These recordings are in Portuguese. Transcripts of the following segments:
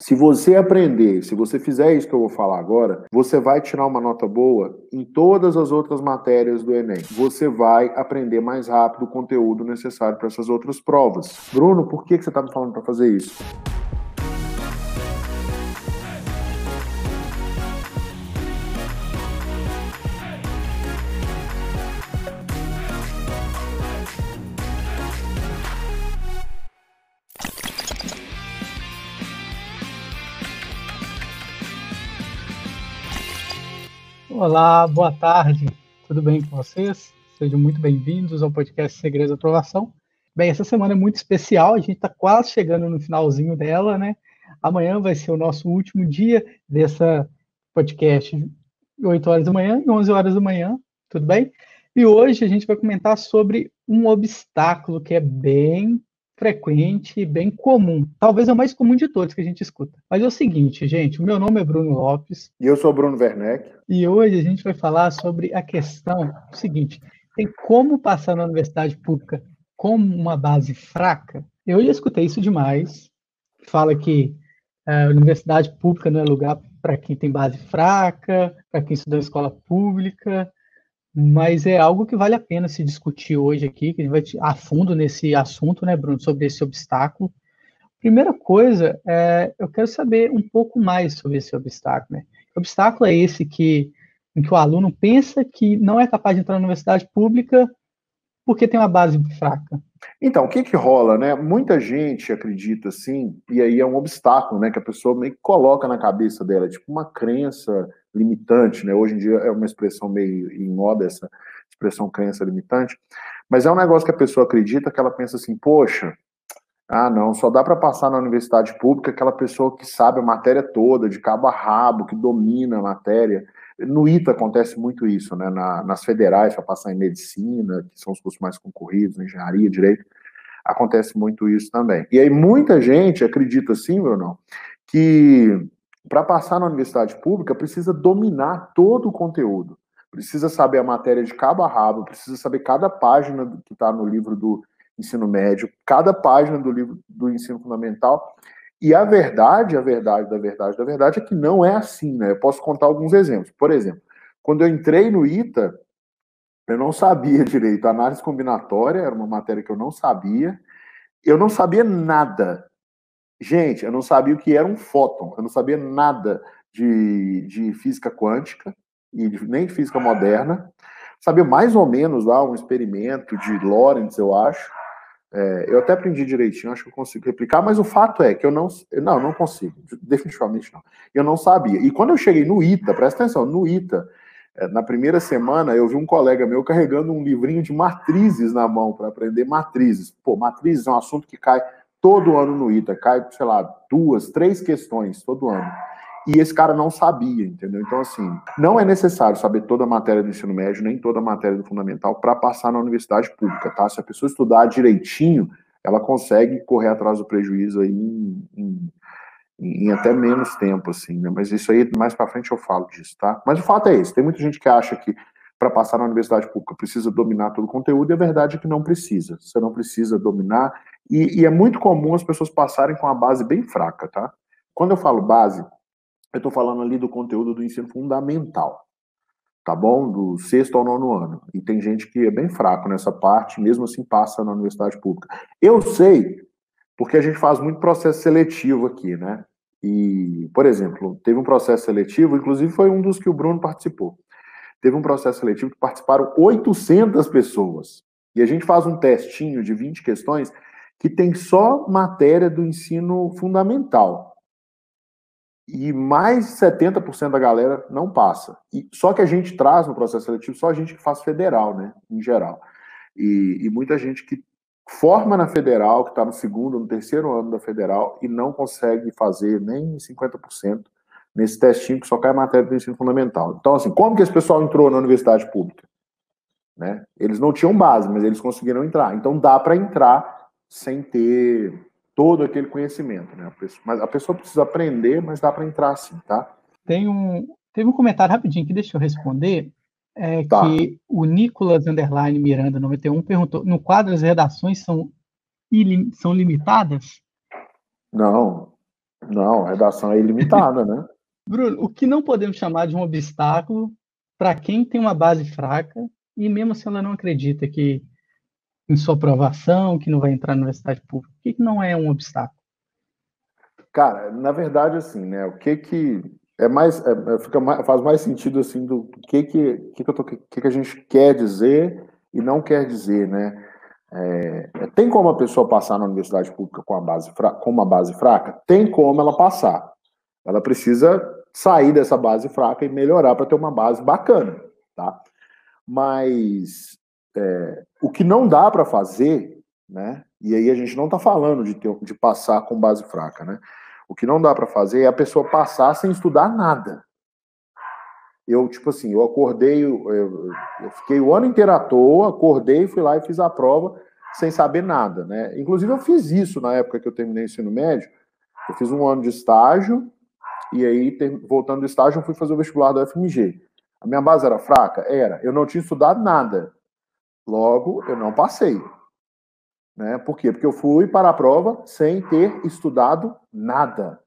Se você aprender, se você fizer isso que eu vou falar agora, você vai tirar uma nota boa em todas as outras matérias do Enem. Você vai aprender mais rápido o conteúdo necessário para essas outras provas. Bruno, por que, que você está me falando para fazer isso? Olá, boa tarde. Tudo bem com vocês? Sejam muito bem-vindos ao podcast Segredos da Aprovação. Bem, essa semana é muito especial, a gente está quase chegando no finalzinho dela, né? Amanhã vai ser o nosso último dia dessa podcast, 8 horas da manhã e 11 horas da manhã, tudo bem? E hoje a gente vai comentar sobre um obstáculo que é bem frequente e bem comum. Talvez é o mais comum de todos que a gente escuta. Mas é o seguinte, gente, o meu nome é Bruno Lopes. E eu sou Bruno Werneck. E hoje a gente vai falar sobre a questão seguinte: tem como passar na universidade pública com uma base fraca? Eu já escutei isso demais. Fala que é, a universidade pública não é lugar para quem tem base fraca, para quem estuda em escola pública, mas é algo que vale a pena se discutir hoje aqui, que a gente vai a fundo nesse assunto, né, Bruno, sobre esse obstáculo. Primeira coisa, é, eu quero saber um pouco mais sobre esse obstáculo. Né? Obstáculo é esse que, em que o aluno pensa que não é capaz de entrar na universidade pública porque tem uma base fraca? Então, o que que rola, né? Muita gente acredita assim, e aí é um obstáculo, né, que a pessoa meio que coloca na cabeça dela, tipo uma crença limitante, né? Hoje em dia é uma expressão meio em moda essa expressão crença limitante, mas é um negócio que a pessoa acredita que ela pensa assim, poxa, ah, não, só dá para passar na universidade pública aquela pessoa que sabe a matéria toda, de cabo a rabo, que domina a matéria. No ITA acontece muito isso, né? Na, nas federais, para passar em medicina, que são os cursos mais concorridos, engenharia, direito, acontece muito isso também. E aí muita gente acredita assim, Bruno, que para passar na universidade pública, precisa dominar todo o conteúdo. Precisa saber a matéria de cabo a rabo, precisa saber cada página que está no livro do ensino médio, cada página do livro do ensino fundamental. E a verdade, a verdade, da verdade, da verdade é que não é assim, né? Eu posso contar alguns exemplos. Por exemplo, quando eu entrei no ITA, eu não sabia direito. A análise combinatória era uma matéria que eu não sabia. Eu não sabia nada Gente, eu não sabia o que era um fóton, eu não sabia nada de, de física quântica e de, nem de física moderna. Sabia mais ou menos lá um experimento de Lorentz, eu acho. É, eu até aprendi direitinho, acho que eu consigo replicar, mas o fato é que eu não, não, não consigo, definitivamente não. Eu não sabia. E quando eu cheguei no ITA, presta atenção, no ITA, é, na primeira semana eu vi um colega meu carregando um livrinho de matrizes na mão para aprender matrizes. Pô, matrizes é um assunto que cai todo ano no ITA, cai, sei lá, duas, três questões todo ano. E esse cara não sabia, entendeu? Então, assim, não é necessário saber toda a matéria do ensino médio, nem toda a matéria do fundamental para passar na universidade pública, tá? Se a pessoa estudar direitinho, ela consegue correr atrás do prejuízo aí em, em, em até menos tempo, assim, né? Mas isso aí, mais para frente eu falo disso, tá? Mas o fato é esse, tem muita gente que acha que para passar na universidade pública precisa dominar todo o conteúdo, e a verdade é que não precisa. Você não precisa dominar, e, e, é muito comum as pessoas passarem com a base bem fraca, tá? Quando eu falo base, eu estou falando ali do conteúdo do ensino fundamental, tá bom? Do sexto ao nono ano. E tem gente que é bem fraco nessa parte, mesmo assim passa na universidade pública. Eu sei, porque a gente faz muito processo seletivo aqui, né? E, por exemplo, teve um processo seletivo, inclusive foi um dos que o Bruno participou. Teve um processo seletivo que participaram 800 pessoas. E a gente faz um testinho de 20 questões que tem só matéria do ensino fundamental. E mais de 70% da galera não passa. E só que a gente traz no processo seletivo só a gente que faz federal, né, em geral. E, e muita gente que forma na federal, que está no segundo, no terceiro ano da federal, e não consegue fazer nem 50% nesse testinho que só cai matéria do ensino fundamental. Então, assim, como que esse pessoal entrou na universidade pública? Né? Eles não tinham base, mas eles conseguiram entrar. Então, dá para entrar sem ter todo aquele conhecimento, né? Mas a pessoa precisa aprender, mas dá para entrar assim, tá? Tem um, teve um comentário rapidinho que deixa eu responder, é tá. que o Nicolas Underline Miranda 91 perguntou: no quadro as redações são, ilim, são limitadas? Não, Não, a redação é ilimitada, né? Bruno, o que não podemos chamar de um obstáculo para quem tem uma base fraca e mesmo se ela não acredita que em sua aprovação, que não vai entrar na universidade pública, o que, que não é um obstáculo? Cara, na verdade, assim, né? O que que é mais, é, é fica mais, faz mais sentido assim do que que que que, tô, que que a gente quer dizer e não quer dizer, né? É, tem como a pessoa passar na universidade pública com, a base com uma base fraca? Tem como ela passar. Ela precisa sair dessa base fraca e melhorar para ter uma base bacana, tá? Mas é, o que não dá para fazer, né? E aí a gente não está falando de, ter, de passar com base fraca, né? O que não dá para fazer é a pessoa passar sem estudar nada. Eu, tipo assim, eu acordei, eu, eu fiquei o ano inteiro à toa, acordei, fui lá e fiz a prova sem saber nada, né? Inclusive eu fiz isso na época que eu terminei o ensino médio. Eu fiz um ano de estágio e aí, voltando do estágio, eu fui fazer o vestibular da UFMG. A minha base era fraca? Era. Eu não tinha estudado nada. Logo, eu não passei. Né? Por quê? Porque eu fui para a prova sem ter estudado nada.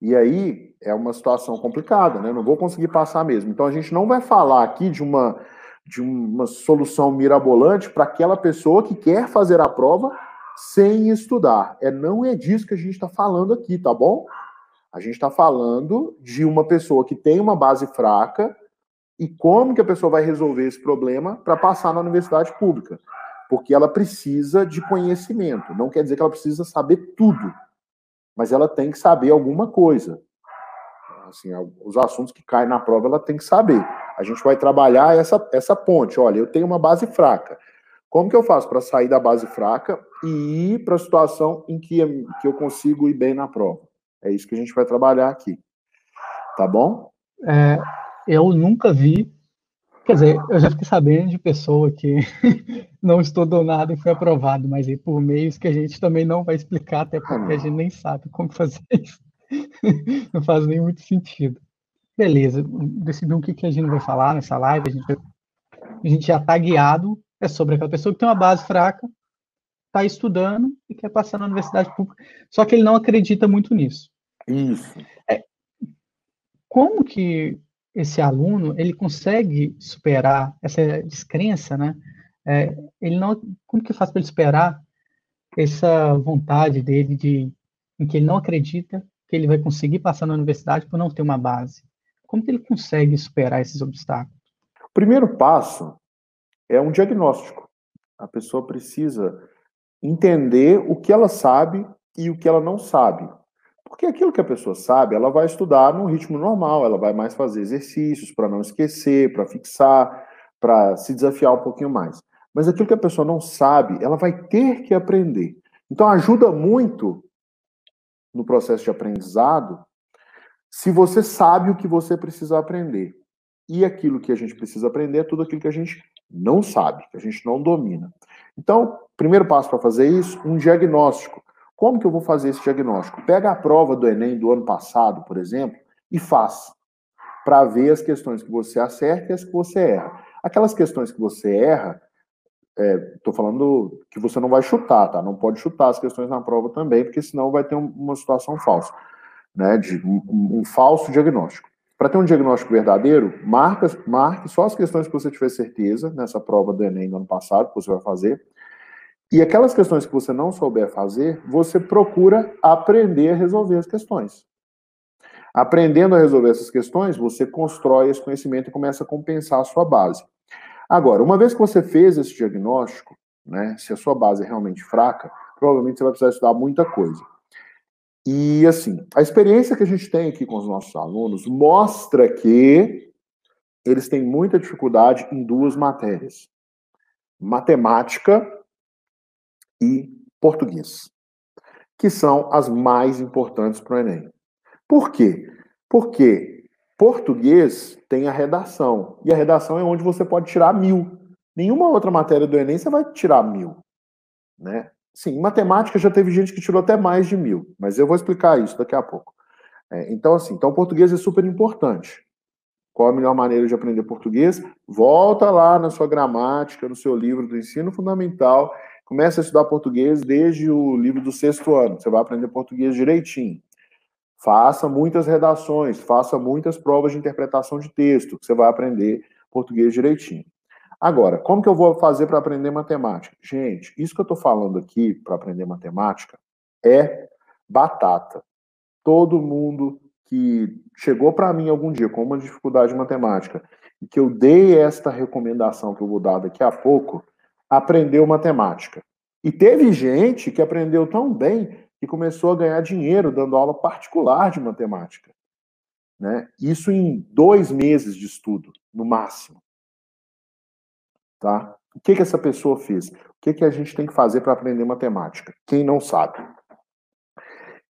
E aí é uma situação complicada, né? não vou conseguir passar mesmo. Então a gente não vai falar aqui de uma, de uma solução mirabolante para aquela pessoa que quer fazer a prova sem estudar. É não é disso que a gente está falando aqui, tá bom? A gente está falando de uma pessoa que tem uma base fraca e como que a pessoa vai resolver esse problema para passar na universidade pública porque ela precisa de conhecimento. Não quer dizer que ela precisa saber tudo, mas ela tem que saber alguma coisa. Assim, os assuntos que caem na prova ela tem que saber. A gente vai trabalhar essa, essa ponte. Olha, eu tenho uma base fraca. Como que eu faço para sair da base fraca e ir para a situação em que, que eu consigo ir bem na prova? É isso que a gente vai trabalhar aqui. Tá bom? É, eu nunca vi Quer dizer, eu já fiquei sabendo de pessoa que não estudou nada e foi aprovado, mas aí por meios que a gente também não vai explicar, até porque a gente nem sabe como fazer isso. Não faz nem muito sentido. Beleza, decidimos o que, que a gente vai falar nessa live. A gente, a gente já está guiado, é sobre aquela pessoa que tem uma base fraca, está estudando e quer passar na universidade pública, só que ele não acredita muito nisso. Isso. É, como que esse aluno ele consegue superar essa descrença, né? É, ele não, como que faz para ele superar essa vontade dele de em que ele não acredita que ele vai conseguir passar na universidade por não ter uma base? Como que ele consegue superar esses obstáculos? O primeiro passo é um diagnóstico. A pessoa precisa entender o que ela sabe e o que ela não sabe. Porque aquilo que a pessoa sabe, ela vai estudar no ritmo normal, ela vai mais fazer exercícios para não esquecer, para fixar, para se desafiar um pouquinho mais. Mas aquilo que a pessoa não sabe, ela vai ter que aprender. Então ajuda muito no processo de aprendizado se você sabe o que você precisa aprender. E aquilo que a gente precisa aprender é tudo aquilo que a gente não sabe, que a gente não domina. Então, primeiro passo para fazer isso, um diagnóstico. Como que eu vou fazer esse diagnóstico? Pega a prova do Enem do ano passado, por exemplo, e faz, para ver as questões que você acerta e as que você erra. Aquelas questões que você erra, estou é, falando que você não vai chutar, tá? Não pode chutar as questões na prova também, porque senão vai ter um, uma situação falsa, né? De um, um falso diagnóstico. Para ter um diagnóstico verdadeiro, marca, marque só as questões que você tiver certeza nessa prova do Enem do ano passado, que você vai fazer, e aquelas questões que você não souber fazer, você procura aprender a resolver as questões. Aprendendo a resolver essas questões, você constrói esse conhecimento e começa a compensar a sua base. Agora, uma vez que você fez esse diagnóstico, né, se a sua base é realmente fraca, provavelmente você vai precisar estudar muita coisa. E assim, a experiência que a gente tem aqui com os nossos alunos mostra que eles têm muita dificuldade em duas matérias: matemática e português, que são as mais importantes para o Enem. Por quê? Porque português tem a redação, e a redação é onde você pode tirar mil. Nenhuma outra matéria do Enem você vai tirar mil. Né? Sim, matemática já teve gente que tirou até mais de mil, mas eu vou explicar isso daqui a pouco. É, então, assim, então português é super importante. Qual a melhor maneira de aprender português? Volta lá na sua gramática, no seu livro do ensino fundamental Comece a estudar português desde o livro do sexto ano. Você vai aprender português direitinho. Faça muitas redações, faça muitas provas de interpretação de texto, que você vai aprender português direitinho. Agora, como que eu vou fazer para aprender matemática? Gente, isso que eu estou falando aqui para aprender matemática é batata. Todo mundo que chegou para mim algum dia com uma dificuldade de matemática e que eu dei esta recomendação que eu vou dar daqui a pouco, aprendeu matemática. E teve gente que aprendeu tão bem que começou a ganhar dinheiro dando aula particular de matemática. Né? Isso em dois meses de estudo, no máximo. Tá? O que, que essa pessoa fez? O que, que a gente tem que fazer para aprender matemática? Quem não sabe?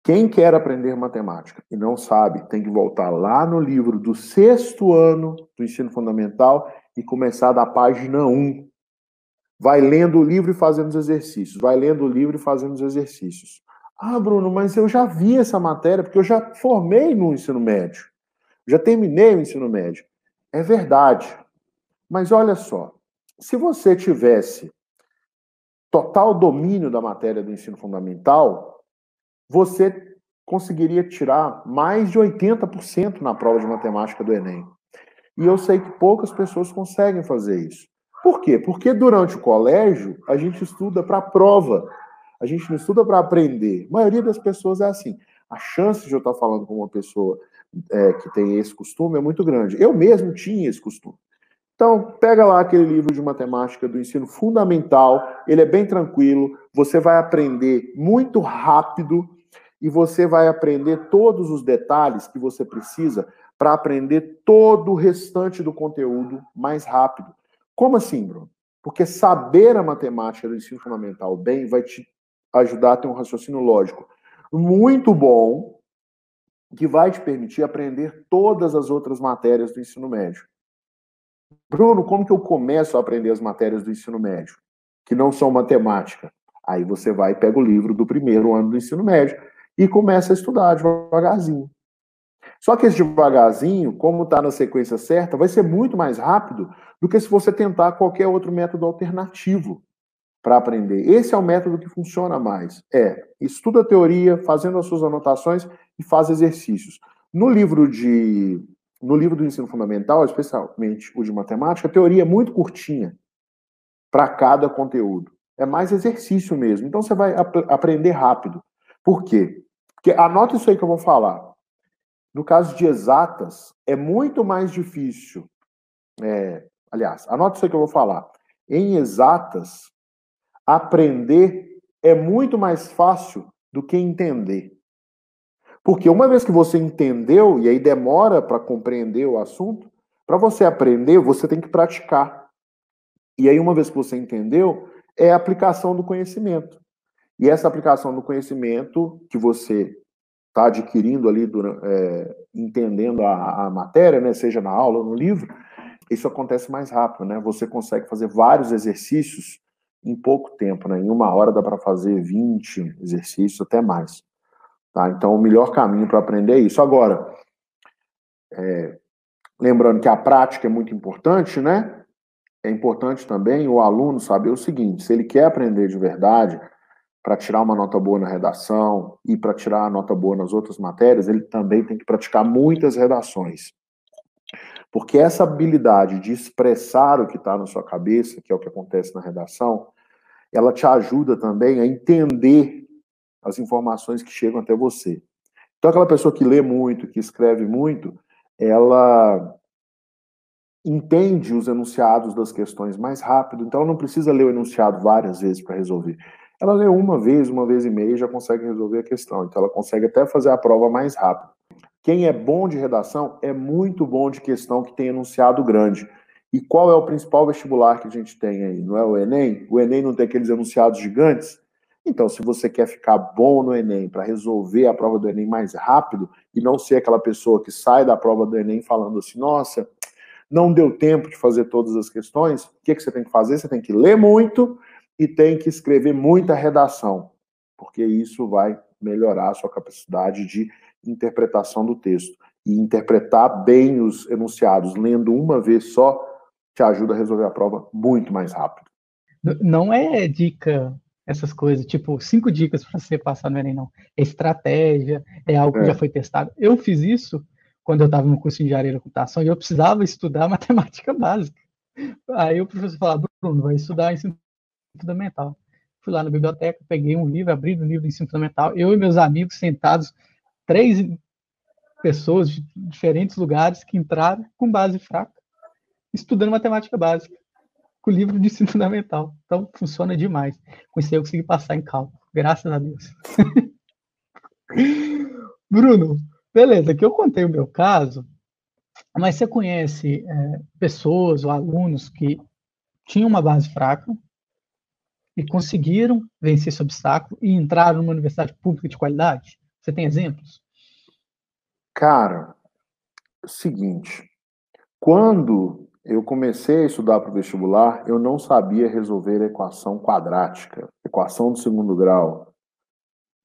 Quem quer aprender matemática e não sabe, tem que voltar lá no livro do sexto ano do ensino fundamental e começar da página 1. Vai lendo o livro e fazendo os exercícios. Vai lendo o livro e fazendo os exercícios. Ah, Bruno, mas eu já vi essa matéria, porque eu já formei no ensino médio. Já terminei o ensino médio. É verdade. Mas olha só, se você tivesse total domínio da matéria do ensino fundamental, você conseguiria tirar mais de 80% na prova de matemática do Enem. E eu sei que poucas pessoas conseguem fazer isso. Por quê? Porque durante o colégio a gente estuda para a prova, a gente não estuda para aprender. A maioria das pessoas é assim. A chance de eu estar falando com uma pessoa é, que tem esse costume é muito grande. Eu mesmo tinha esse costume. Então, pega lá aquele livro de matemática do ensino fundamental, ele é bem tranquilo, você vai aprender muito rápido e você vai aprender todos os detalhes que você precisa para aprender todo o restante do conteúdo mais rápido. Como assim, Bruno? Porque saber a matemática do ensino fundamental bem vai te ajudar a ter um raciocínio lógico muito bom, que vai te permitir aprender todas as outras matérias do ensino médio. Bruno, como que eu começo a aprender as matérias do ensino médio, que não são matemática? Aí você vai e pega o livro do primeiro ano do ensino médio e começa a estudar devagarzinho. Só que esse devagarzinho, como está na sequência certa, vai ser muito mais rápido do que se você tentar qualquer outro método alternativo para aprender. Esse é o método que funciona mais. É, estuda a teoria, fazendo as suas anotações e faz exercícios. No livro de no livro do ensino fundamental, especialmente o de matemática, a teoria é muito curtinha para cada conteúdo. É mais exercício mesmo. Então você vai ap aprender rápido. Por quê? Porque anota isso aí que eu vou falar. No caso de exatas, é muito mais difícil. É, aliás, anota isso que eu vou falar. Em exatas, aprender é muito mais fácil do que entender. Porque uma vez que você entendeu, e aí demora para compreender o assunto, para você aprender, você tem que praticar. E aí, uma vez que você entendeu, é a aplicação do conhecimento. E essa aplicação do conhecimento que você está adquirindo ali, durante, é, entendendo a, a, matéria, né, seja na aula ou no livro, isso acontece mais rápido, né? Você consegue fazer vários exercícios em pouco tempo, né? Em uma hora dá para fazer 20 exercícios, até mais. Tá? Então, o melhor caminho para aprender é isso. Agora, é, lembrando que a prática é muito importante, né? É importante também o aluno saber o seguinte: se ele quer aprender de verdade, para tirar uma nota boa na redação e para tirar a nota boa nas outras matérias, ele também tem que praticar muitas redações. Porque essa habilidade de expressar o que está na sua cabeça, que é o que acontece na redação, ela te ajuda também a entender as informações que chegam até você. Então, aquela pessoa que lê muito, que escreve muito, ela entende os enunciados das questões mais rápido, então ela não precisa ler o enunciado várias vezes para resolver. Ela lê uma vez, uma vez e meia e já consegue resolver a questão. Então ela consegue até fazer a prova mais rápido. Quem é bom de redação é muito bom de questão que tem enunciado grande. E qual é o principal vestibular que a gente tem aí? Não é o Enem? O Enem não tem aqueles enunciados gigantes? Então, se você quer ficar bom no Enem para resolver a prova do Enem mais rápido e não ser aquela pessoa que sai da prova do Enem falando assim, nossa, não deu tempo de fazer todas as questões, o que, que você tem que fazer? Você tem que ler muito e tem que escrever muita redação, porque isso vai melhorar a sua capacidade de interpretação do texto. E interpretar bem os enunciados, lendo uma vez só, te ajuda a resolver a prova muito mais rápido. Não é dica essas coisas, tipo, cinco dicas para você passar no Enem, não. É estratégia, é algo que é. já foi testado. Eu fiz isso quando eu estava no curso de engenharia da computação e eu precisava estudar matemática básica. Aí o professor falava, Bruno, vai estudar ensino fundamental. Fui lá na biblioteca, peguei um livro, abri o livro de ensino fundamental, eu e meus amigos sentados, três pessoas de diferentes lugares que entraram com base fraca, estudando matemática básica com o livro de ensino fundamental. Então, funciona demais. Com isso aí eu consegui passar em cálculo. Graças a Deus. Bruno, beleza, aqui eu contei o meu caso, mas você conhece é, pessoas ou alunos que tinham uma base fraca e conseguiram vencer esse obstáculo e entraram numa universidade pública de qualidade? Você tem exemplos? Cara, seguinte, quando eu comecei a estudar para o vestibular, eu não sabia resolver a equação quadrática, equação do segundo grau.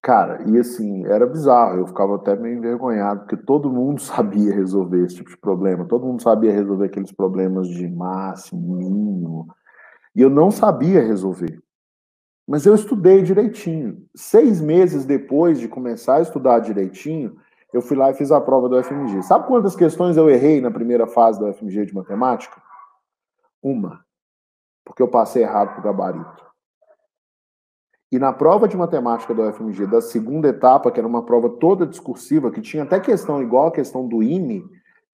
Cara, e assim, era bizarro, eu ficava até meio envergonhado, porque todo mundo sabia resolver esse tipo de problema, todo mundo sabia resolver aqueles problemas de máximo, mínimo, e eu não sabia resolver. Mas eu estudei direitinho. Seis meses depois de começar a estudar direitinho, eu fui lá e fiz a prova do FMG. Sabe quantas questões eu errei na primeira fase do FMG de matemática? Uma. Porque eu passei errado para o gabarito. E na prova de matemática do FMG, da segunda etapa, que era uma prova toda discursiva, que tinha até questão igual a questão do IME,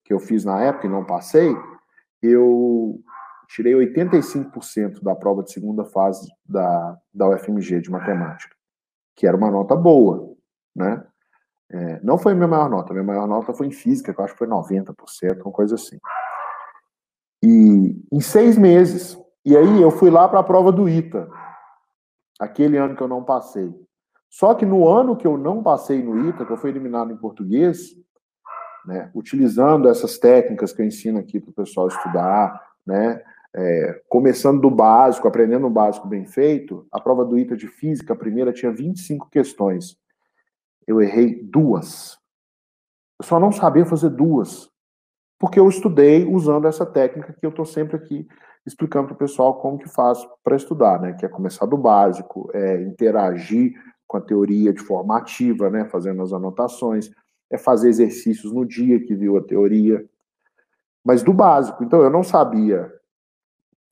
que eu fiz na época e não passei, eu tirei 85% da prova de segunda fase da, da UFMG de matemática, que era uma nota boa, né? É, não foi a minha maior nota, a minha maior nota foi em física, que eu acho que foi 90%, uma coisa assim. E em seis meses. E aí eu fui lá para a prova do ITA, aquele ano que eu não passei. Só que no ano que eu não passei no ITA, que eu fui eliminado em português, né, utilizando essas técnicas que eu ensino aqui para o pessoal estudar, né, é, começando do básico, aprendendo o básico bem feito, a prova do ITA de física, a primeira, tinha 25 questões eu errei duas. Eu só não sabia fazer duas. Porque eu estudei usando essa técnica que eu estou sempre aqui explicando para o pessoal como que faz para estudar, né? Que é começar do básico, é interagir com a teoria de formativa, né? Fazendo as anotações, é fazer exercícios no dia que viu a teoria. Mas do básico. Então, eu não sabia.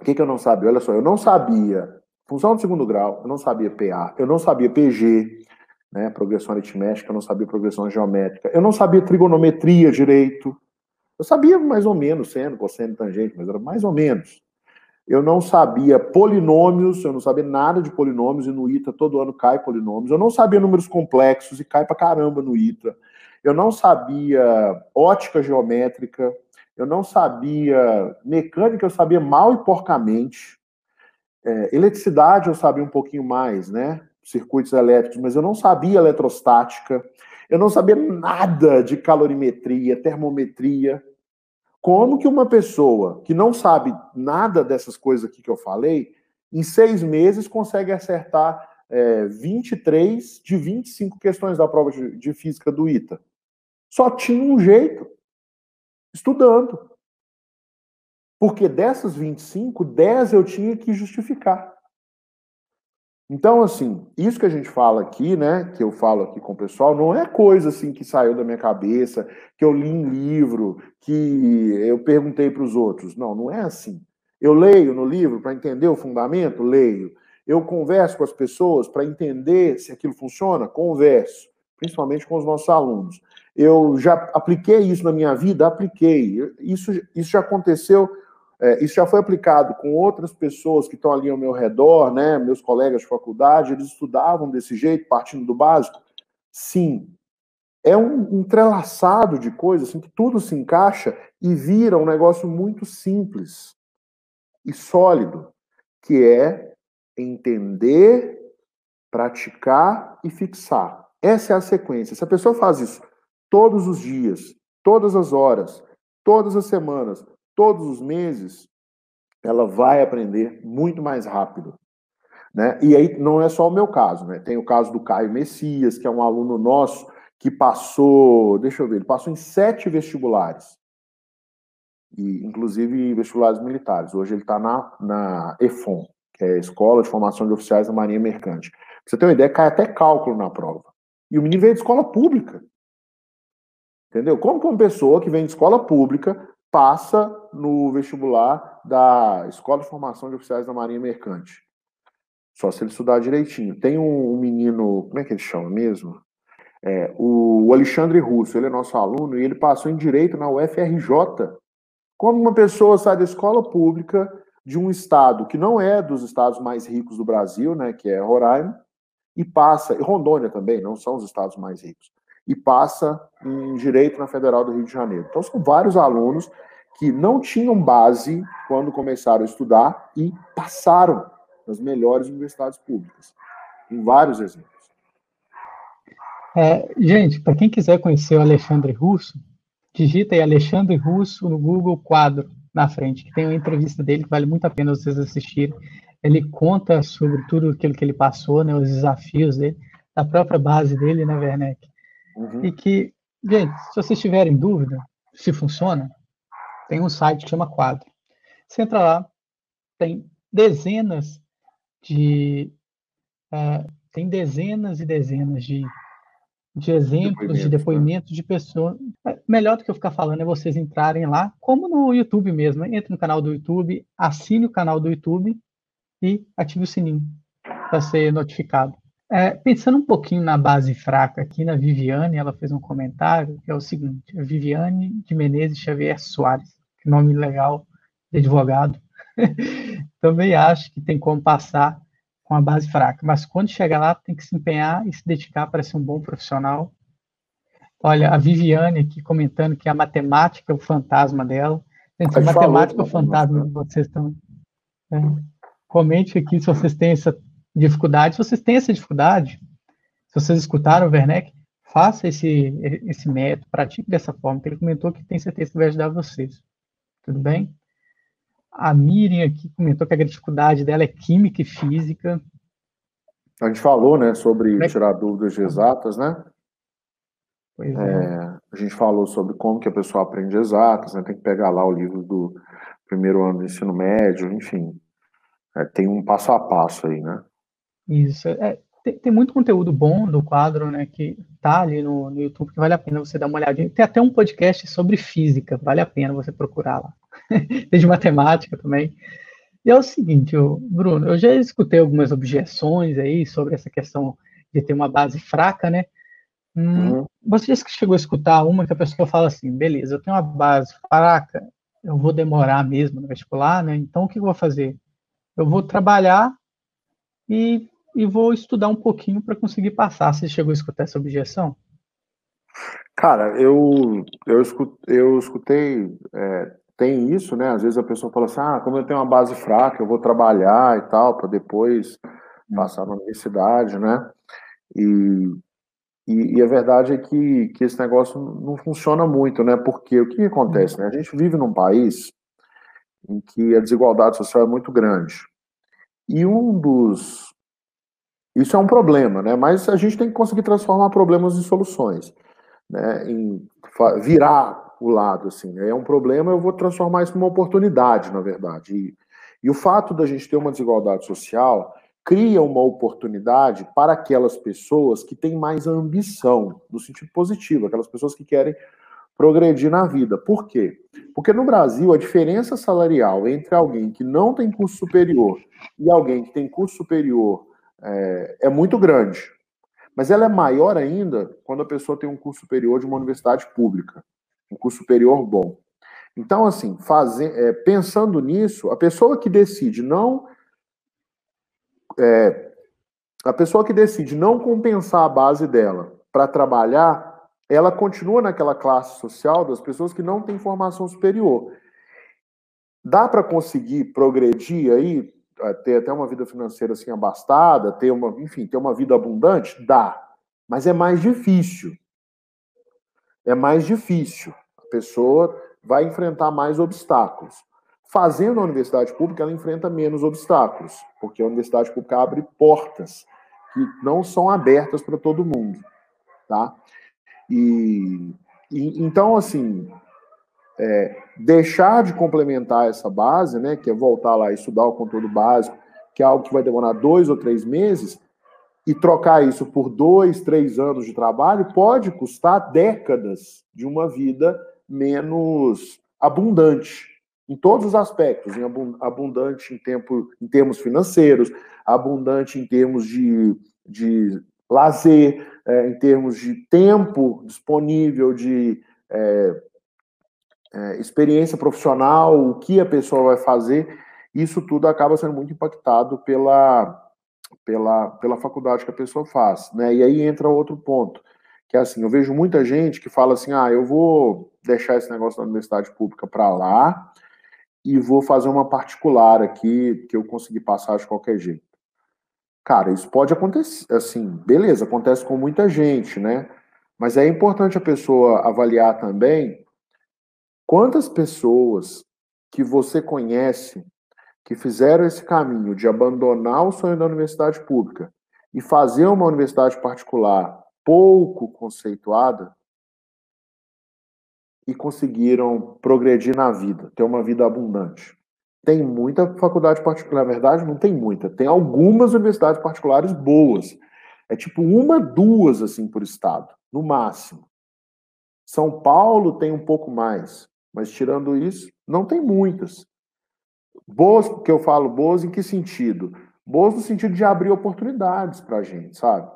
O que, que eu não sabia? Olha só, eu não sabia função de segundo grau, eu não sabia PA, eu não sabia PG, né? Progressão aritmética, eu não sabia progressão geométrica, eu não sabia trigonometria direito. Eu sabia mais ou menos seno, cosseno, tangente, mas era mais ou menos. Eu não sabia polinômios, eu não sabia nada de polinômios, e no ITA todo ano cai polinômios. Eu não sabia números complexos, e cai pra caramba no ITA. Eu não sabia ótica geométrica, eu não sabia mecânica, eu sabia mal e porcamente. É, eletricidade eu sabia um pouquinho mais, né? circuitos elétricos, mas eu não sabia eletrostática, eu não sabia nada de calorimetria, termometria. Como que uma pessoa que não sabe nada dessas coisas aqui que eu falei, em seis meses consegue acertar é, 23 de 25 questões da prova de, de física do ITA? Só tinha um jeito, estudando. Porque dessas 25, 10 eu tinha que justificar. Então, assim, isso que a gente fala aqui, né, que eu falo aqui com o pessoal, não é coisa assim que saiu da minha cabeça, que eu li em livro, que eu perguntei para os outros. Não, não é assim. Eu leio no livro para entender o fundamento, leio. Eu converso com as pessoas para entender se aquilo funciona, converso, principalmente com os nossos alunos. Eu já apliquei isso na minha vida, apliquei. Isso, isso já aconteceu é, isso já foi aplicado com outras pessoas que estão ali ao meu redor, né? Meus colegas de faculdade, eles estudavam desse jeito, partindo do básico? Sim. É um entrelaçado de coisas, assim, que tudo se encaixa e vira um negócio muito simples e sólido, que é entender, praticar e fixar. Essa é a sequência. Se a pessoa faz isso todos os dias, todas as horas, todas as semanas, todos os meses, ela vai aprender muito mais rápido. Né? E aí não é só o meu caso, né? Tem o caso do Caio Messias, que é um aluno nosso que passou, deixa eu ver, ele passou em sete vestibulares. E, inclusive vestibulares militares. Hoje ele está na, na EFON, que é a Escola de Formação de Oficiais da Marinha Mercante. Pra você ter uma ideia, cai até cálculo na prova. E o menino veio de escola pública. Entendeu? Como que uma pessoa que vem de escola pública passa no vestibular da Escola de Formação de Oficiais da Marinha Mercante? Só se ele estudar direitinho. Tem um, menino, como é que ele chama mesmo? É, o Alexandre Russo, ele é nosso aluno e ele passou em Direito na UFRJ. Como uma pessoa sai da escola pública de um estado que não é dos estados mais ricos do Brasil, né, que é Roraima, e passa, e Rondônia também, não são os estados mais ricos, e passa em Direito na Federal do Rio de Janeiro. Então são vários alunos que não tinham base quando começaram a estudar e passaram nas melhores universidades públicas. Em vários exemplos. É, gente, para quem quiser conhecer o Alexandre Russo, digita aí Alexandre Russo no Google Quadro na frente, que tem uma entrevista dele que vale muito a pena vocês assistirem. Ele conta sobre tudo aquilo que ele passou, né, os desafios dele, da própria base dele, né, Werneck? Uhum. E que, gente, se vocês tiverem dúvida se funciona, tem um site que chama Quadro. Você entra lá, tem dezenas de. Uh, tem dezenas e dezenas de de exemplos, de depoimentos né? de pessoas. É, melhor do que eu ficar falando é vocês entrarem lá, como no YouTube mesmo. Entre no canal do YouTube, assine o canal do YouTube e ative o sininho para ser notificado. É, pensando um pouquinho na base fraca aqui, na Viviane, ela fez um comentário que é o seguinte: Viviane de Menezes Xavier Soares, que nome legal de advogado. Também acho que tem como passar com a base fraca. Mas quando chegar lá, tem que se empenhar e se dedicar para ser um bom profissional. Olha, a Viviane aqui comentando que a matemática é o fantasma dela. Gente, a matemática é o fantasma de vocês também. É. Comente aqui se vocês têm essa dificuldade. Se vocês têm essa dificuldade, se vocês escutaram o Werneck, faça esse, esse método, pratique dessa forma, que ele comentou que tem certeza que vai ajudar vocês. Tudo bem? A Miriam aqui comentou que a dificuldade dela é química e física. A gente falou, né, sobre é tirar dúvidas de exatas, né? Pois é. é. A gente falou sobre como que a pessoa aprende exatas, né? Tem que pegar lá o livro do primeiro ano do ensino médio, enfim. É, tem um passo a passo aí, né? Isso. É, tem, tem, muito conteúdo bom do quadro, né, que tá ali no, no YouTube, que vale a pena você dar uma olhadinha. Tem até um podcast sobre física, vale a pena você procurar lá. tem de matemática também. E é o seguinte, Bruno, eu já escutei algumas objeções aí sobre essa questão de ter uma base fraca, né? Hum, uhum. Você que chegou a escutar uma que a pessoa fala assim, beleza, eu tenho uma base fraca, eu vou demorar mesmo no vestibular, né? Então o que eu vou fazer? Eu vou trabalhar e, e vou estudar um pouquinho para conseguir passar. Você chegou a escutar essa objeção? Cara, eu, eu, escutei, eu escutei é, tem isso, né? Às vezes a pessoa fala assim: ah, como eu tenho uma base fraca, eu vou trabalhar e tal, para depois hum. passar na universidade, né? E, e, e, a verdade é que, que esse negócio não funciona muito, né? Porque o que, que acontece? Né? A gente vive num país em que a desigualdade social é muito grande. E um dos. Isso é um problema, né? Mas a gente tem que conseguir transformar problemas em soluções. Né? Em virar o lado, assim, né? é um problema, eu vou transformar isso numa oportunidade, na verdade. E, e o fato da gente ter uma desigualdade social cria uma oportunidade para aquelas pessoas que têm mais ambição, no sentido positivo, aquelas pessoas que querem progredir na vida. Por quê? Porque no Brasil a diferença salarial entre alguém que não tem curso superior e alguém que tem curso superior é, é muito grande. Mas ela é maior ainda quando a pessoa tem um curso superior de uma universidade pública um curso superior bom. Então, assim, fazer, é, pensando nisso, a pessoa que decide não. É, a pessoa que decide não compensar a base dela para trabalhar, ela continua naquela classe social das pessoas que não têm formação superior. Dá para conseguir progredir aí, ter até uma vida financeira assim abastada, ter uma, enfim, ter uma vida abundante? Dá. Mas é mais difícil. É mais difícil pessoa vai enfrentar mais obstáculos. Fazendo a universidade pública, ela enfrenta menos obstáculos, porque a universidade pública abre portas que não são abertas para todo mundo, tá? E, e então, assim, é, deixar de complementar essa base, né, que é voltar lá e estudar o conteúdo básico, que é algo que vai demorar dois ou três meses, e trocar isso por dois, três anos de trabalho pode custar décadas de uma vida menos abundante em todos os aspectos, em abundante em, tempo, em termos financeiros, abundante em termos de, de lazer, é, em termos de tempo disponível, de é, é, experiência profissional, o que a pessoa vai fazer, isso tudo acaba sendo muito impactado pela, pela, pela faculdade que a pessoa faz. Né? E aí entra outro ponto, que é assim, eu vejo muita gente que fala assim, ah, eu vou deixar esse negócio da universidade pública para lá e vou fazer uma particular aqui que eu consegui passar de qualquer jeito. Cara, isso pode acontecer, assim, beleza, acontece com muita gente, né? Mas é importante a pessoa avaliar também quantas pessoas que você conhece que fizeram esse caminho de abandonar o sonho da universidade pública e fazer uma universidade particular pouco conceituada e conseguiram progredir na vida, ter uma vida abundante. Tem muita faculdade particular, na verdade, não tem muita. Tem algumas universidades particulares boas. É tipo uma, duas, assim, por estado, no máximo. São Paulo tem um pouco mais, mas tirando isso, não tem muitas. Boas, que eu falo boas em que sentido? Boas no sentido de abrir oportunidades para a gente, sabe?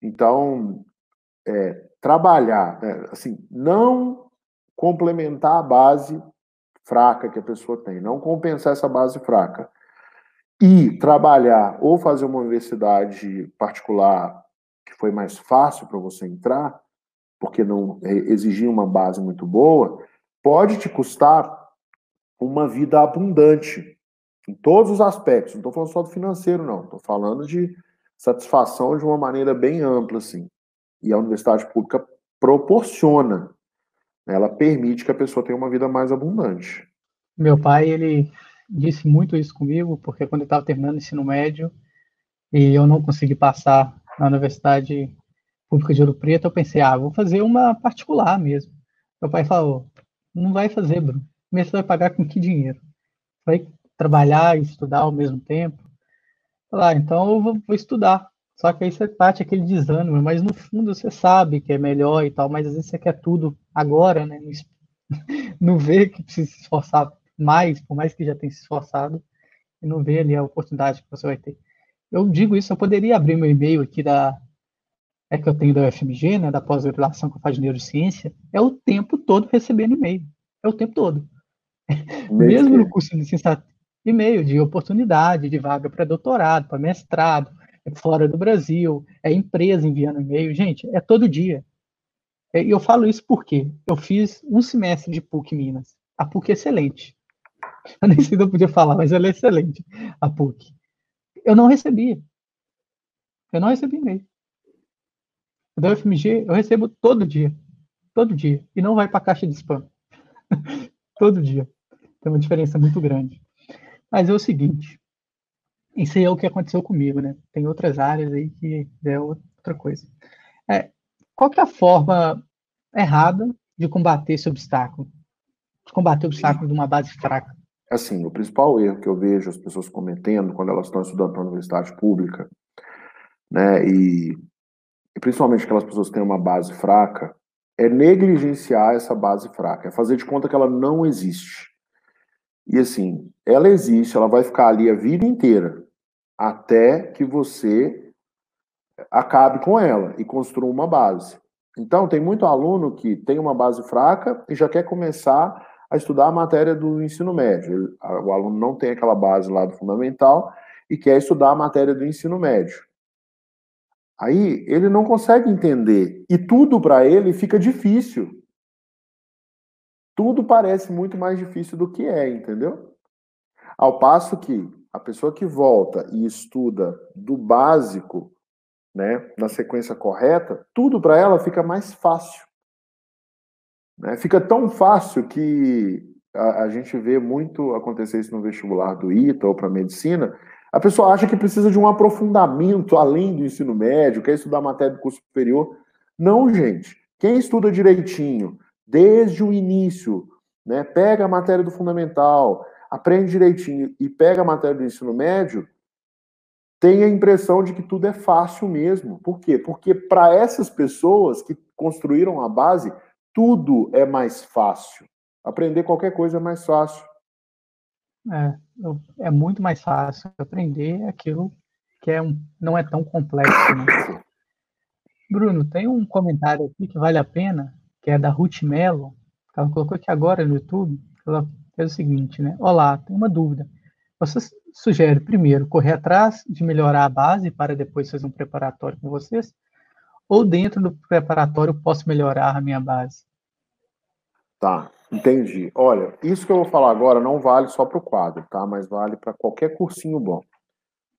Então, é, trabalhar, né, assim, não complementar a base fraca que a pessoa tem, não compensar essa base fraca. E trabalhar ou fazer uma universidade particular que foi mais fácil para você entrar, porque não é, exigia uma base muito boa, pode te custar uma vida abundante em todos os aspectos. Não estou falando só do financeiro, não. Estou falando de satisfação de uma maneira bem ampla, assim. E a universidade pública proporciona ela permite que a pessoa tenha uma vida mais abundante. Meu pai, ele disse muito isso comigo, porque quando eu estava terminando o ensino médio e eu não consegui passar na Universidade Pública de Ouro Preto, eu pensei, ah, vou fazer uma particular mesmo. Meu pai falou, não vai fazer, Bruno. Primeiro você vai pagar com que dinheiro? Vai trabalhar e estudar ao mesmo tempo? Falar, ah, então eu vou, vou estudar. Só que aí você bate aquele desânimo, mas no fundo você sabe que é melhor e tal, mas às vezes você quer tudo agora, né? Não vê que precisa se esforçar mais, por mais que já tenha se esforçado, e não vê ali a oportunidade que você vai ter. Eu digo isso, eu poderia abrir meu e-mail aqui da. É que eu tenho da UFMG, né? Da pós-graduação que eu faço de neurociência, é o tempo todo recebendo e-mail. É o tempo todo. Mesmo no curso de licenciatura, e-mail de oportunidade, de vaga para doutorado, para mestrado, é fora do Brasil, é empresa enviando e-mail. Gente, é todo dia. É, e eu falo isso porque eu fiz um semestre de PUC Minas. A PUC é excelente. Eu nem sei se eu podia falar, mas ela é excelente, a PUC. Eu não recebia. Eu não recebi e-mail. Da UFMG, eu recebo todo dia. Todo dia. E não vai para a caixa de spam. todo dia. Tem uma diferença muito grande. Mas é o seguinte, isso aí é o que aconteceu comigo, né? Tem outras áreas aí que é outra coisa. É, qual que é a forma errada de combater esse obstáculo? De combater o obstáculo de uma base fraca? Assim, o principal erro que eu vejo as pessoas cometendo quando elas estão estudando para a universidade pública, né, e, e principalmente aquelas pessoas que têm uma base fraca, é negligenciar essa base fraca, é fazer de conta que ela não existe. E assim, ela existe, ela vai ficar ali a vida inteira até que você acabe com ela e construa uma base. Então, tem muito aluno que tem uma base fraca e já quer começar a estudar a matéria do ensino médio. O aluno não tem aquela base lá do fundamental e quer estudar a matéria do ensino médio. Aí ele não consegue entender e tudo para ele fica difícil. Tudo parece muito mais difícil do que é, entendeu? Ao passo que a pessoa que volta e estuda do básico, né, na sequência correta, tudo para ela fica mais fácil. Né? Fica tão fácil que a, a, gente vê muito acontecer isso no vestibular do ITA ou para medicina. A pessoa acha que precisa de um aprofundamento além do ensino médio, quer estudar matéria do curso superior. Não, gente. Quem estuda direitinho, desde o início, né, pega a matéria do fundamental, aprende direitinho e pega a matéria do ensino médio, tem a impressão de que tudo é fácil mesmo. Por quê? Porque para essas pessoas que construíram a base, tudo é mais fácil. Aprender qualquer coisa é mais fácil. É, é muito mais fácil aprender aquilo que é um, não é tão complexo. Né? Bruno, tem um comentário aqui que vale a pena, que é da Ruth Mello. Ela colocou aqui agora no YouTube. Ela fez o seguinte, né? Olá, tem uma dúvida. Você sugere, primeiro, correr atrás de melhorar a base para depois fazer um preparatório com vocês? Ou dentro do preparatório posso melhorar a minha base? Tá, entendi. Olha, isso que eu vou falar agora não vale só para o quadro, tá? Mas vale para qualquer cursinho bom.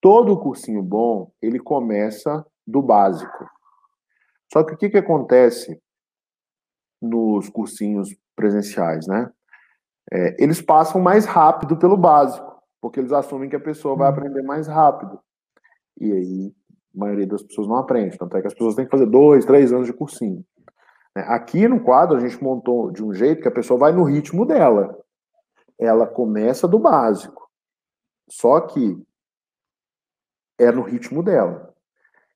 Todo cursinho bom, ele começa do básico. Só que o que, que acontece nos cursinhos presenciais, né? É, eles passam mais rápido pelo básico porque eles assumem que a pessoa vai uhum. aprender mais rápido. E aí, a maioria das pessoas não aprende. Tanto é que as pessoas têm que fazer dois, três anos de cursinho. Né? Aqui no quadro, a gente montou de um jeito que a pessoa vai no ritmo dela. Ela começa do básico. Só que é no ritmo dela.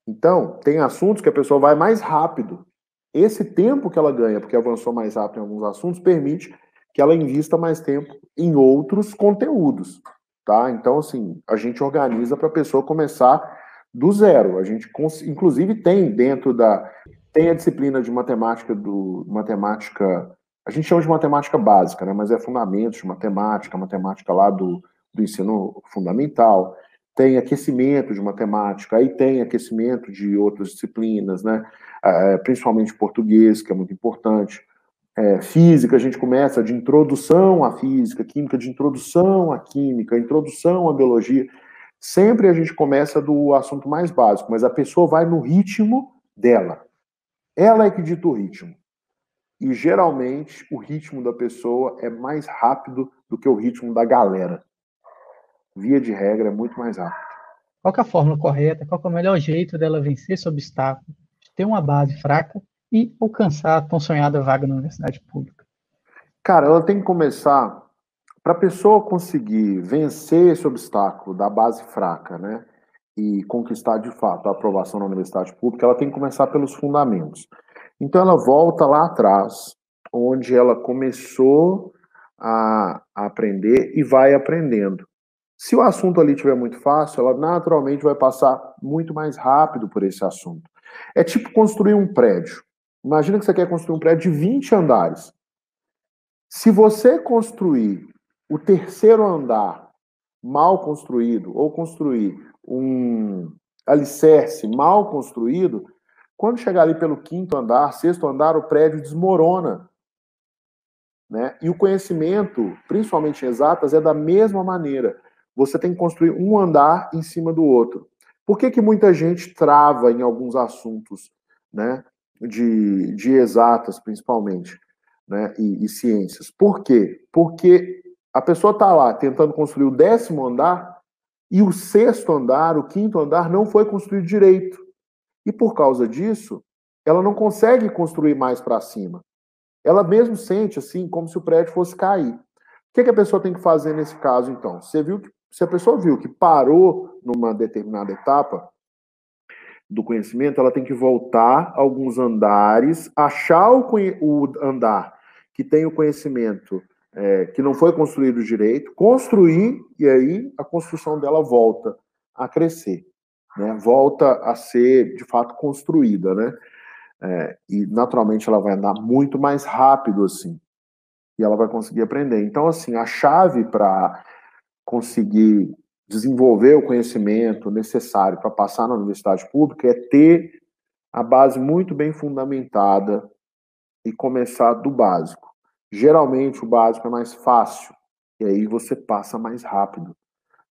Então, tem assuntos que a pessoa vai mais rápido. Esse tempo que ela ganha, porque avançou mais rápido em alguns assuntos, permite que ela invista mais tempo em outros conteúdos tá? Então, assim, a gente organiza para a pessoa começar do zero. A gente, inclusive, tem dentro da tem a disciplina de matemática do matemática a gente chama de matemática básica, né? Mas é fundamentos de matemática, matemática lá do, do ensino fundamental. Tem aquecimento de matemática, aí tem aquecimento de outras disciplinas, né? É, principalmente português, que é muito importante é, física, a gente começa de introdução à física, química de introdução à química, introdução à biologia. Sempre a gente começa do assunto mais básico, mas a pessoa vai no ritmo dela. Ela é que dita o ritmo. E geralmente o ritmo da pessoa é mais rápido do que o ritmo da galera. Via de regra, é muito mais rápido. Qual é a fórmula correta? Qual é o melhor jeito dela vencer esse obstáculo? Ter uma base fraca e alcançar a tão sonhada vaga na universidade pública? Cara, ela tem que começar para a pessoa conseguir vencer esse obstáculo da base fraca, né? E conquistar de fato a aprovação na universidade pública, ela tem que começar pelos fundamentos. Então ela volta lá atrás, onde ela começou a, a aprender e vai aprendendo. Se o assunto ali tiver muito fácil, ela naturalmente vai passar muito mais rápido por esse assunto. É tipo construir um prédio. Imagina que você quer construir um prédio de 20 andares. Se você construir o terceiro andar mal construído, ou construir um alicerce mal construído, quando chegar ali pelo quinto andar, sexto andar, o prédio desmorona. Né? E o conhecimento, principalmente em exatas, é da mesma maneira. Você tem que construir um andar em cima do outro. Por que, que muita gente trava em alguns assuntos? Né? de, de exatas, principalmente, né, e, e ciências. Por quê? Porque a pessoa está lá tentando construir o décimo andar e o sexto andar, o quinto andar, não foi construído direito. E por causa disso, ela não consegue construir mais para cima. Ela mesmo sente assim, como se o prédio fosse cair. O que, que a pessoa tem que fazer nesse caso, então? Você viu que, se a pessoa viu que parou numa determinada etapa, do conhecimento, ela tem que voltar alguns andares, achar o, o andar que tem o conhecimento é, que não foi construído direito, construir, e aí a construção dela volta a crescer, né? volta a ser, de fato, construída, né? É, e naturalmente ela vai andar muito mais rápido assim, e ela vai conseguir aprender. Então, assim, a chave para conseguir desenvolver o conhecimento necessário para passar na universidade pública é ter a base muito bem fundamentada e começar do básico. Geralmente o básico é mais fácil e aí você passa mais rápido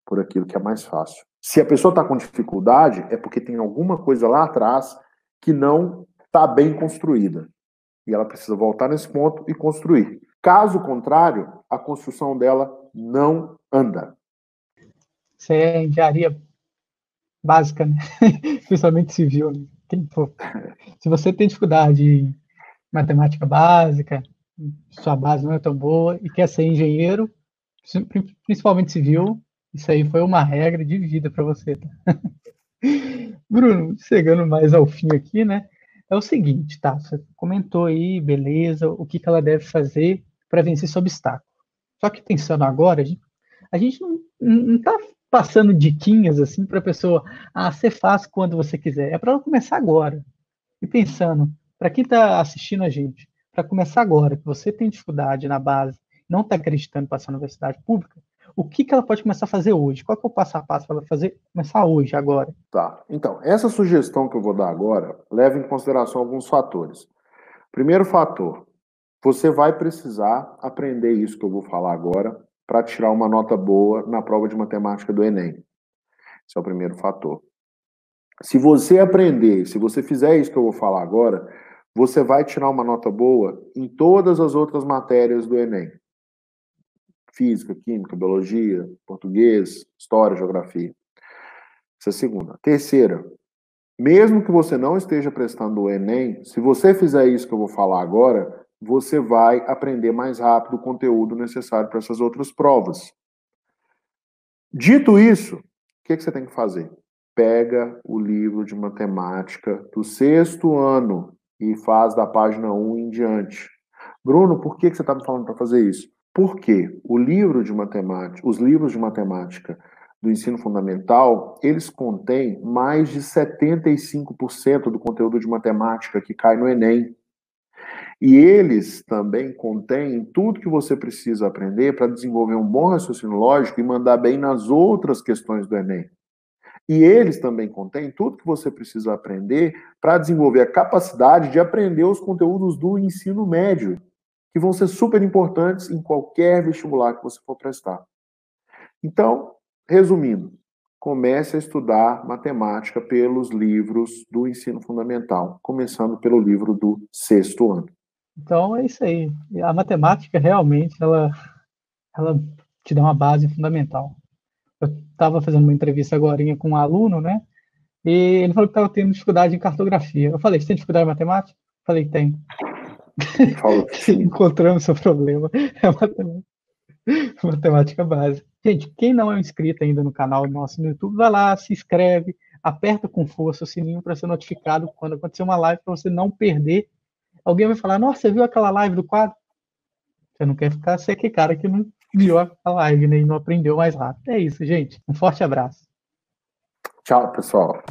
por aquilo que é mais fácil. Se a pessoa está com dificuldade, é porque tem alguma coisa lá atrás que não está bem construída. E ela precisa voltar nesse ponto e construir. Caso contrário, a construção dela não anda. Isso é engenharia básica, né? principalmente civil. Né? Se você tem dificuldade em matemática básica, sua base não é tão boa e quer ser engenheiro, principalmente civil, Isso aí foi uma regra de vida para você. Tá? Bruno, chegando mais ao fim aqui, né? É o seguinte, tá? Você comentou aí, beleza, o que, que ela deve fazer para vencer esse obstáculo. Só que pensando agora, a gente, a gente não, não tá passando diquinhas assim para a pessoa, ah, você faz quando você quiser. É para ela começar agora. E pensando, para quem está assistindo a gente, para começar agora, que você tem dificuldade na base, não está acreditando para essa universidade pública, o que, que ela pode começar a fazer hoje? Qual é o passo a passo para ela fazer, começar hoje, agora? Tá. Então, essa sugestão que eu vou dar agora leva em consideração alguns fatores. Primeiro fator, você vai precisar aprender isso que eu vou falar agora para tirar uma nota boa na prova de matemática do Enem. Esse é o primeiro fator. Se você aprender, se você fizer isso que eu vou falar agora, você vai tirar uma nota boa em todas as outras matérias do Enem física, química, biologia, português, história, geografia. Essa é a segunda. Terceira, mesmo que você não esteja prestando o Enem, se você fizer isso que eu vou falar agora, você vai aprender mais rápido o conteúdo necessário para essas outras provas. Dito isso, o que, que você tem que fazer? Pega o livro de matemática do sexto ano e faz da página 1 em diante. Bruno, por que, que você está me falando para fazer isso? Porque o livro de matemática, os livros de matemática do ensino fundamental, eles contêm mais de 75% do conteúdo de matemática que cai no Enem. E eles também contêm tudo que você precisa aprender para desenvolver um bom raciocínio lógico e mandar bem nas outras questões do Enem. E eles também contêm tudo que você precisa aprender para desenvolver a capacidade de aprender os conteúdos do ensino médio que vão ser super importantes em qualquer vestibular que você for prestar. Então, resumindo, comece a estudar matemática pelos livros do ensino fundamental, começando pelo livro do sexto ano. Então é isso aí. A matemática realmente ela, ela te dá uma base fundamental. Eu estava fazendo uma entrevista agora com um aluno, né? E ele falou que estava tendo dificuldade em cartografia. Eu falei, você tem dificuldade em matemática? Eu falei, tem. Encontramos seu problema. É matemática. matemática básica. Gente, quem não é inscrito ainda no canal nosso no YouTube, vai lá, se inscreve, aperta com força o sininho para ser notificado quando acontecer uma live, para você não perder. Alguém vai falar, nossa, você viu aquela live do quadro? Você não quer ficar ser aquele cara que não viu a live né, e não aprendeu mais rápido. É isso, gente. Um forte abraço. Tchau, pessoal.